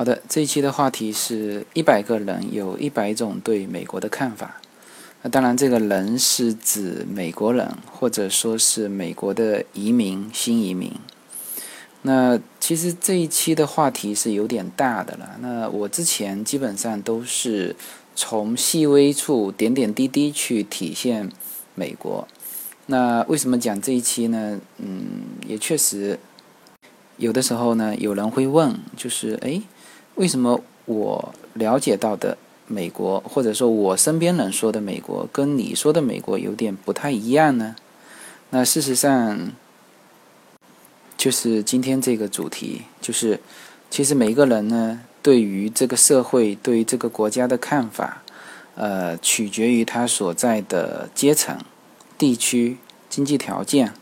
好的，这一期的话题是一百个人有一百种对美国的看法。那当然，这个人是指美国人，或者说是美国的移民、新移民。那其实这一期的话题是有点大的了。那我之前基本上都是从细微处、点点滴滴去体现美国。那为什么讲这一期呢？嗯，也确实有的时候呢，有人会问，就是哎。为什么我了解到的美国，或者说我身边人说的美国，跟你说的美国有点不太一样呢？那事实上，就是今天这个主题，就是其实每个人呢，对于这个社会、对于这个国家的看法，呃，取决于他所在的阶层、地区、经济条件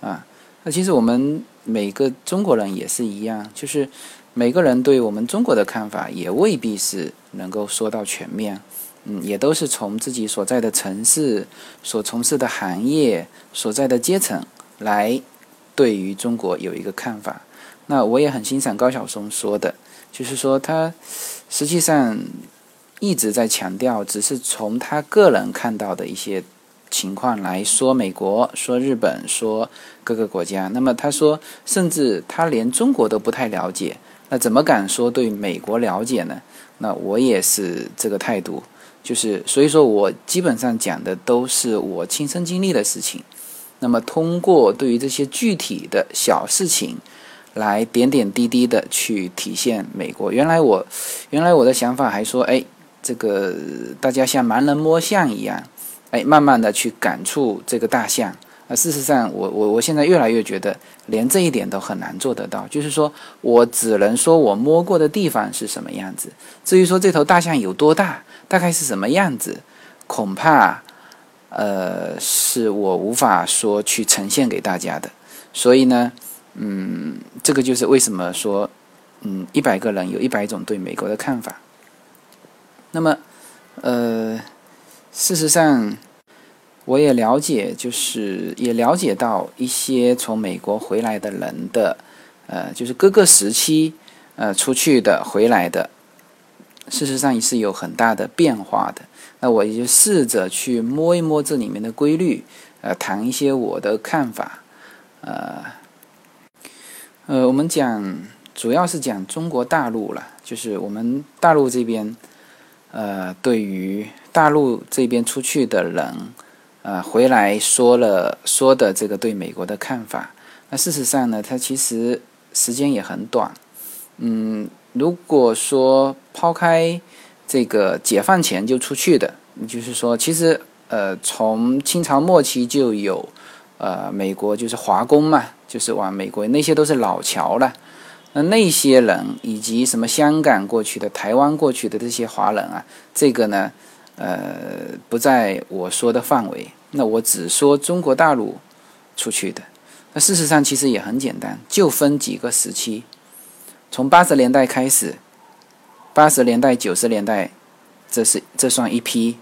啊。那其实我们每个中国人也是一样，就是。每个人对我们中国的看法也未必是能够说到全面，嗯，也都是从自己所在的城市、所从事的行业、所在的阶层来对于中国有一个看法。那我也很欣赏高晓松说的，就是说他实际上一直在强调，只是从他个人看到的一些情况来说美国、说日本、说各个国家。那么他说，甚至他连中国都不太了解。那怎么敢说对美国了解呢？那我也是这个态度，就是所以说我基本上讲的都是我亲身经历的事情。那么通过对于这些具体的小事情，来点点滴滴的去体现美国。原来我，原来我的想法还说，哎，这个大家像盲人摸象一样，哎，慢慢的去感触这个大象。事实上，我我我现在越来越觉得，连这一点都很难做得到。就是说我只能说我摸过的地方是什么样子，至于说这头大象有多大，大概是什么样子，恐怕，呃，是我无法说去呈现给大家的。所以呢，嗯，这个就是为什么说，嗯，一百个人有一百种对美国的看法。那么，呃，事实上。我也了解，就是也了解到一些从美国回来的人的，呃，就是各个时期，呃，出去的、回来的，事实上也是有很大的变化的。那我也就试着去摸一摸这里面的规律，呃，谈一些我的看法，呃，呃，我们讲主要是讲中国大陆了，就是我们大陆这边，呃，对于大陆这边出去的人。呃，回来说了说的这个对美国的看法，那事实上呢，它其实时间也很短。嗯，如果说抛开这个解放前就出去的，就是说，其实呃，从清朝末期就有呃，美国就是华工嘛，就是往美国，那些都是老侨了。那那些人以及什么香港过去的、台湾过去的这些华人啊，这个呢？呃，不在我说的范围。那我只说中国大陆出去的。那事实上其实也很简单，就分几个时期。从八十年代开始，八十年代、九十年代，这是这算一批。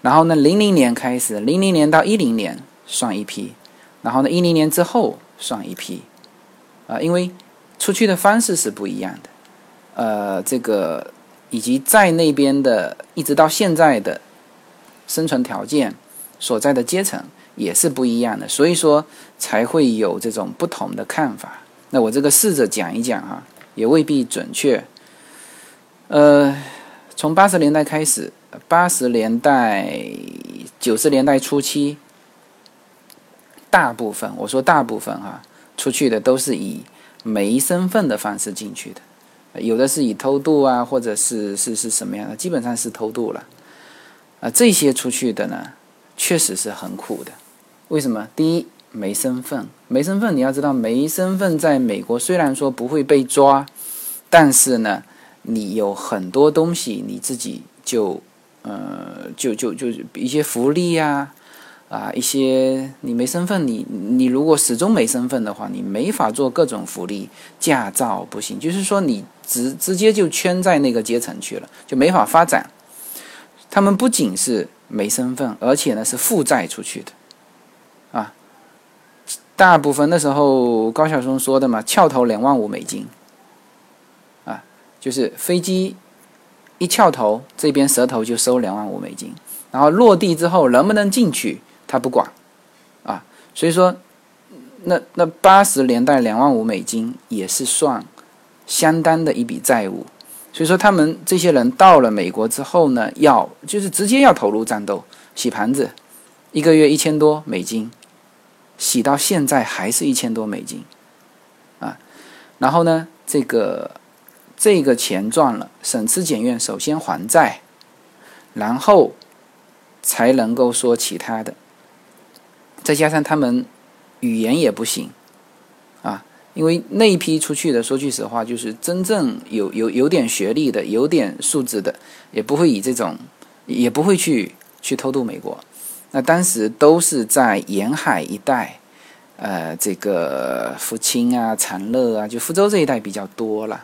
然后呢，零零年开始，零零年到一零年算一批。然后呢，一零年之后算一批。啊，因为出去的方式是不一样的。呃，这个。以及在那边的，一直到现在的生存条件所在的阶层也是不一样的，所以说才会有这种不同的看法。那我这个试着讲一讲啊，也未必准确。呃，从八十年代开始，八十年代、九十年代初期，大部分我说大部分哈，出去的都是以没身份的方式进去的。有的是以偷渡啊，或者是是是什么样的，基本上是偷渡了。啊，这些出去的呢，确实是很苦的。为什么？第一，没身份，没身份，你要知道，没身份在美国虽然说不会被抓，但是呢，你有很多东西你自己就呃，就就就一些福利呀。啊，啊一些你没身份，你你如果始终没身份的话，你没法做各种福利，驾照不行，就是说你直直接就圈在那个阶层去了，就没法发展。他们不仅是没身份，而且呢是负债出去的，啊，大部分的时候高晓松说的嘛，翘头两万五美金，啊，就是飞机一翘头，这边舌头就收两万五美金，然后落地之后能不能进去，他不管，啊，所以说，那那八十年代两万五美金也是算相当的一笔债务，所以说他们这些人到了美国之后呢，要就是直接要投入战斗，洗盘子，一个月一千多美金，洗到现在还是一千多美金，啊，然后呢，这个。这个钱赚了，省吃俭用，首先还债，然后才能够说其他的。再加上他们语言也不行啊，因为那一批出去的，说句实话，就是真正有有有点学历的、有点素质的，也不会以这种，也不会去去偷渡美国。那当时都是在沿海一带，呃，这个福清啊、长乐啊，就福州这一带比较多了。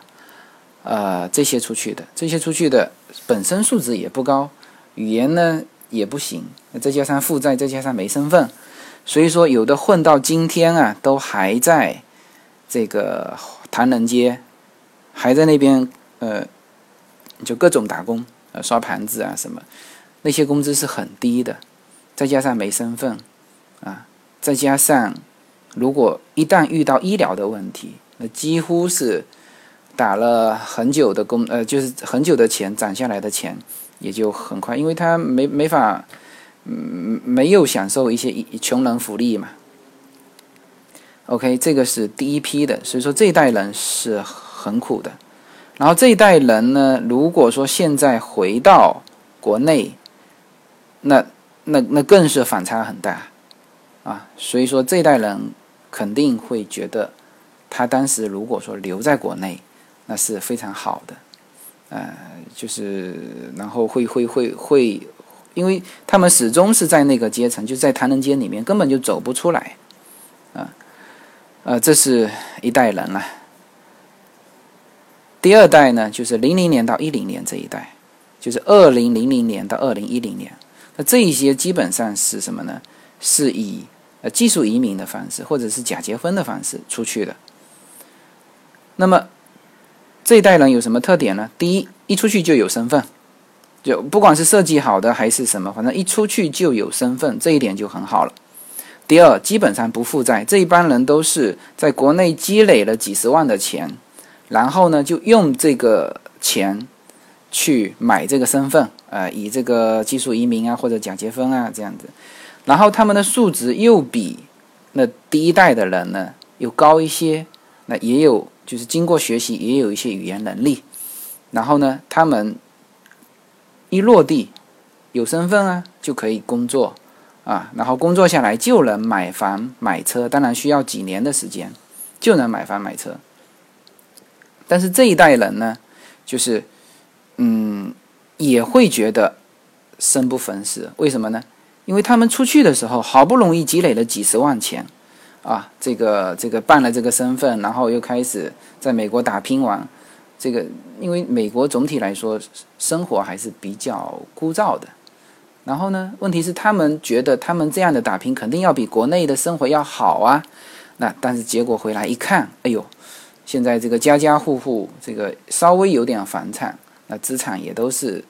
呃，这些出去的，这些出去的本身素质也不高，语言呢也不行，再加上负债，再加上没身份，所以说有的混到今天啊，都还在这个唐人街，还在那边呃，就各种打工，呃，刷盘子啊什么，那些工资是很低的，再加上没身份啊，再加上如果一旦遇到医疗的问题，那几乎是。打了很久的工，呃，就是很久的钱攒下来的钱，也就很快，因为他没没法，嗯，没有享受一些穷人福利嘛。OK，这个是第一批的，所以说这一代人是很苦的。然后这一代人呢，如果说现在回到国内，那那那更是反差很大啊。所以说这一代人肯定会觉得，他当时如果说留在国内。那是非常好的，呃，就是然后会会会会，因为他们始终是在那个阶层，就在唐人街里面，根本就走不出来，啊，呃，这是一代人了。第二代呢，就是零零年到一零年这一代，就是二零零零年到二零一零年，那这一些基本上是什么呢？是以呃技术移民的方式，或者是假结婚的方式出去的，那么。这一代人有什么特点呢？第一，一出去就有身份，就不管是设计好的还是什么，反正一出去就有身份，这一点就很好了。第二，基本上不负债，这一帮人都是在国内积累了几十万的钱，然后呢，就用这个钱去买这个身份，呃，以这个技术移民啊或者假结婚啊这样子，然后他们的素质又比那第一代的人呢又高一些，那也有。就是经过学习，也有一些语言能力，然后呢，他们一落地有身份啊，就可以工作啊，然后工作下来就能买房买车，当然需要几年的时间就能买房买车。但是这一代人呢，就是嗯，也会觉得生不逢时，为什么呢？因为他们出去的时候好不容易积累了几十万钱。啊，这个这个办了这个身份，然后又开始在美国打拼完，这个因为美国总体来说生活还是比较枯燥的。然后呢，问题是他们觉得他们这样的打拼肯定要比国内的生活要好啊。那但是结果回来一看，哎呦，现在这个家家户户这个稍微有点房产，那资产也都是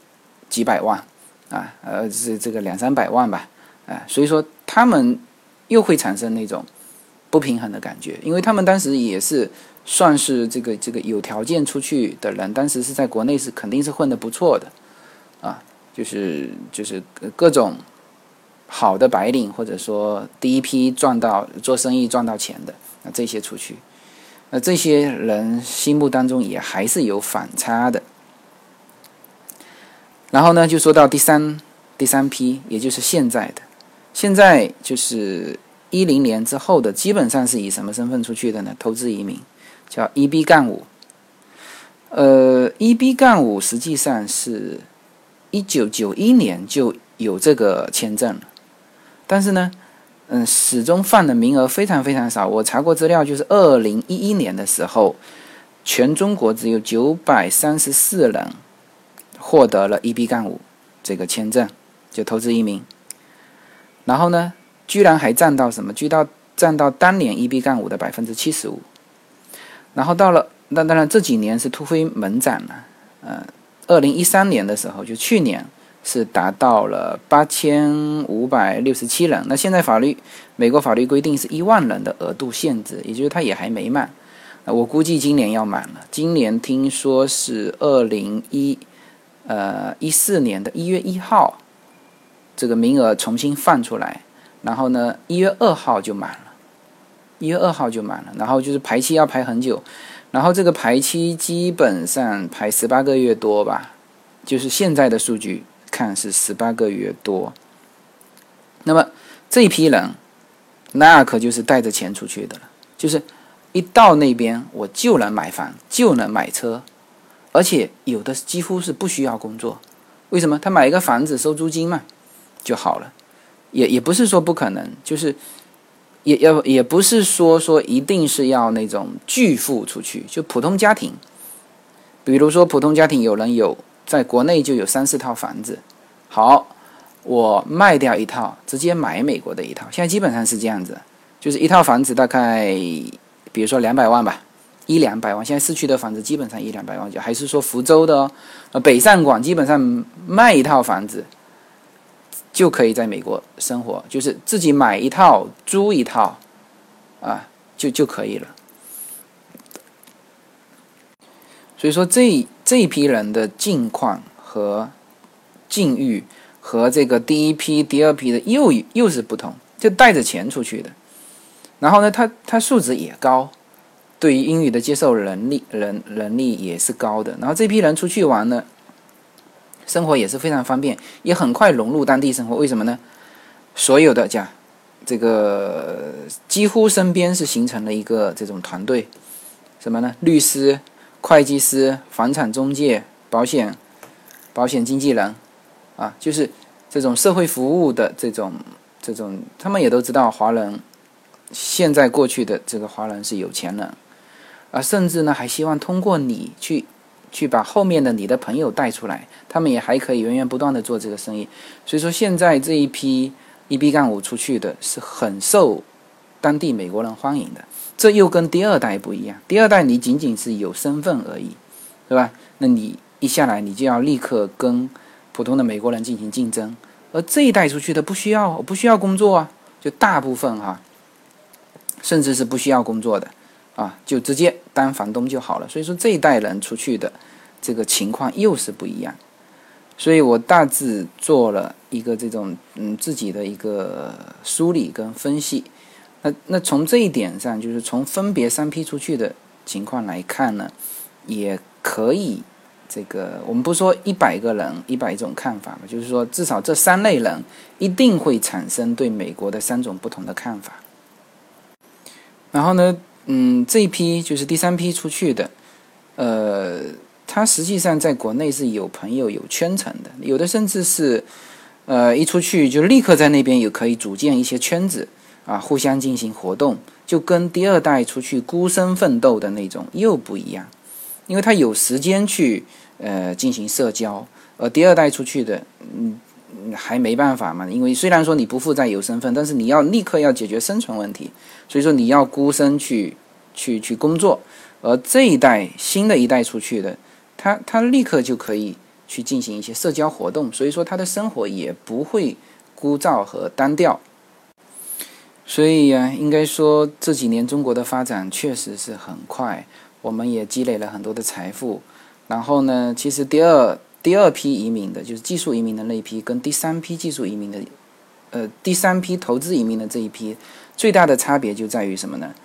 几百万啊，呃是这个两三百万吧，啊，所以说他们又会产生那种。不平衡的感觉，因为他们当时也是算是这个这个有条件出去的人，当时是在国内是肯定是混得不错的，啊，就是就是各种好的白领，或者说第一批赚到做生意赚到钱的，那这些出去，那这些人心目当中也还是有反差的。然后呢，就说到第三第三批，也就是现在的，现在就是。一零年之后的基本上是以什么身份出去的呢？投资移民，叫 EB 杠五。呃，EB 杠五实际上是一九九一年就有这个签证了，但是呢，嗯，始终放的名额非常非常少。我查过资料，就是二零一一年的时候，全中国只有九百三十四人获得了 EB 杠五这个签证，就投资移民。然后呢？居然还占到什么？居到占到当年 EB 杠五的百分之七十五，然后到了那当然这几年是突飞猛涨了，呃，二零一三年的时候，就去年是达到了八千五百六十七人。那现在法律，美国法律规定是一万人的额度限制，也就是它也还没满。我估计今年要满了。今年听说是二零一，呃一四年的一月一号，这个名额重新放出来，然后呢一月二号就满了，一月二号就满了，然后就是排期要排很久，然后这个排期基本上排十八个月多吧，就是现在的数据看是十八个月多。那么这一批人，那可就是带着钱出去的了，就是。一到那边，我就能买房，就能买车，而且有的几乎是不需要工作。为什么？他买一个房子收租金嘛，就好了。也也不是说不可能，就是也要也不是说说一定是要那种巨富出去，就普通家庭。比如说普通家庭有人有在国内就有三四套房子，好，我卖掉一套，直接买美国的一套。现在基本上是这样子，就是一套房子大概。比如说两百万吧，一两百万。现在市区的房子基本上一两百万就，还是说福州的哦，呃，北上广基本上卖一套房子就可以在美国生活，就是自己买一套租一套，啊，就就可以了。所以说这这一批人的境况和境遇和这个第一批、第二批的又又是不同，就带着钱出去的。然后呢，他他素质也高，对于英语的接受能力能能力也是高的。然后这批人出去玩呢，生活也是非常方便，也很快融入当地生活。为什么呢？所有的讲，这个几乎身边是形成了一个这种团队，什么呢？律师、会计师、房产中介、保险、保险经纪人，啊，就是这种社会服务的这种这种，他们也都知道华人。现在过去的这个华人是有钱人，啊，甚至呢还希望通过你去，去把后面的你的朋友带出来，他们也还可以源源不断的做这个生意。所以说现在这一批一 B 杠五出去的是很受当地美国人欢迎的。这又跟第二代不一样，第二代你仅仅是有身份而已，对吧？那你一下来你就要立刻跟普通的美国人进行竞争，而这一代出去的不需要，不需要工作啊，就大部分哈。甚至是不需要工作的，啊，就直接当房东就好了。所以说这一代人出去的这个情况又是不一样。所以我大致做了一个这种嗯自己的一个梳理跟分析。那那从这一点上，就是从分别三批出去的情况来看呢，也可以这个我们不说一百个人一百种看法嘛，就是说至少这三类人一定会产生对美国的三种不同的看法。然后呢，嗯，这一批就是第三批出去的，呃，他实际上在国内是有朋友、有圈层的，有的甚至是，呃，一出去就立刻在那边有可以组建一些圈子啊，互相进行活动，就跟第二代出去孤身奋斗的那种又不一样，因为他有时间去呃进行社交，而第二代出去的，嗯。还没办法嘛，因为虽然说你不负债有身份，但是你要立刻要解决生存问题，所以说你要孤身去去去工作。而这一代新的一代出去的，他他立刻就可以去进行一些社交活动，所以说他的生活也不会枯燥和单调。所以呀，应该说这几年中国的发展确实是很快，我们也积累了很多的财富。然后呢，其实第二。第二批移民的，就是技术移民的那一批，跟第三批技术移民的，呃，第三批投资移民的这一批，最大的差别就在于什么呢？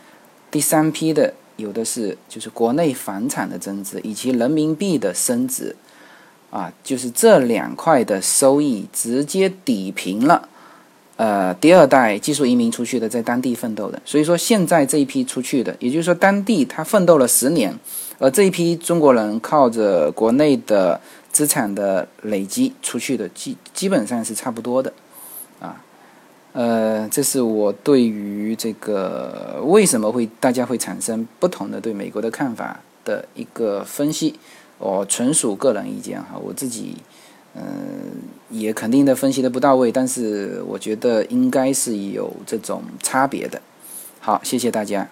第三批的有的是就是国内房产的增值以及人民币的升值，啊，就是这两块的收益直接抵平了，呃，第二代技术移民出去的在当地奋斗的，所以说现在这一批出去的，也就是说当地他奋斗了十年，而这一批中国人靠着国内的。资产的累积出去的基基本上是差不多的，啊，呃，这是我对于这个为什么会大家会产生不同的对美国的看法的一个分析，我纯属个人意见哈，我自己嗯也肯定的分析的不到位，但是我觉得应该是有这种差别的。好，谢谢大家。